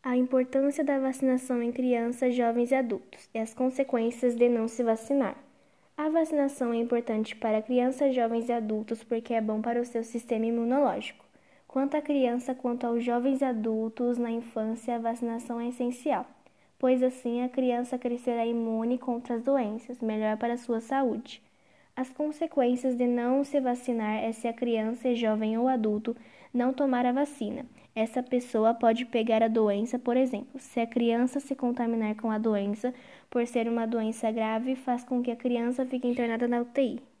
A importância da vacinação em crianças, jovens e adultos e as consequências de não se vacinar. A vacinação é importante para crianças, jovens e adultos porque é bom para o seu sistema imunológico. Quanto à criança quanto aos jovens e adultos na infância, a vacinação é essencial, pois assim a criança crescerá imune contra as doenças, melhor para a sua saúde. As consequências de não se vacinar é se a criança, jovem ou adulto não tomar a vacina. Essa pessoa pode pegar a doença, por exemplo, se a criança se contaminar com a doença, por ser uma doença grave, faz com que a criança fique internada na UTI.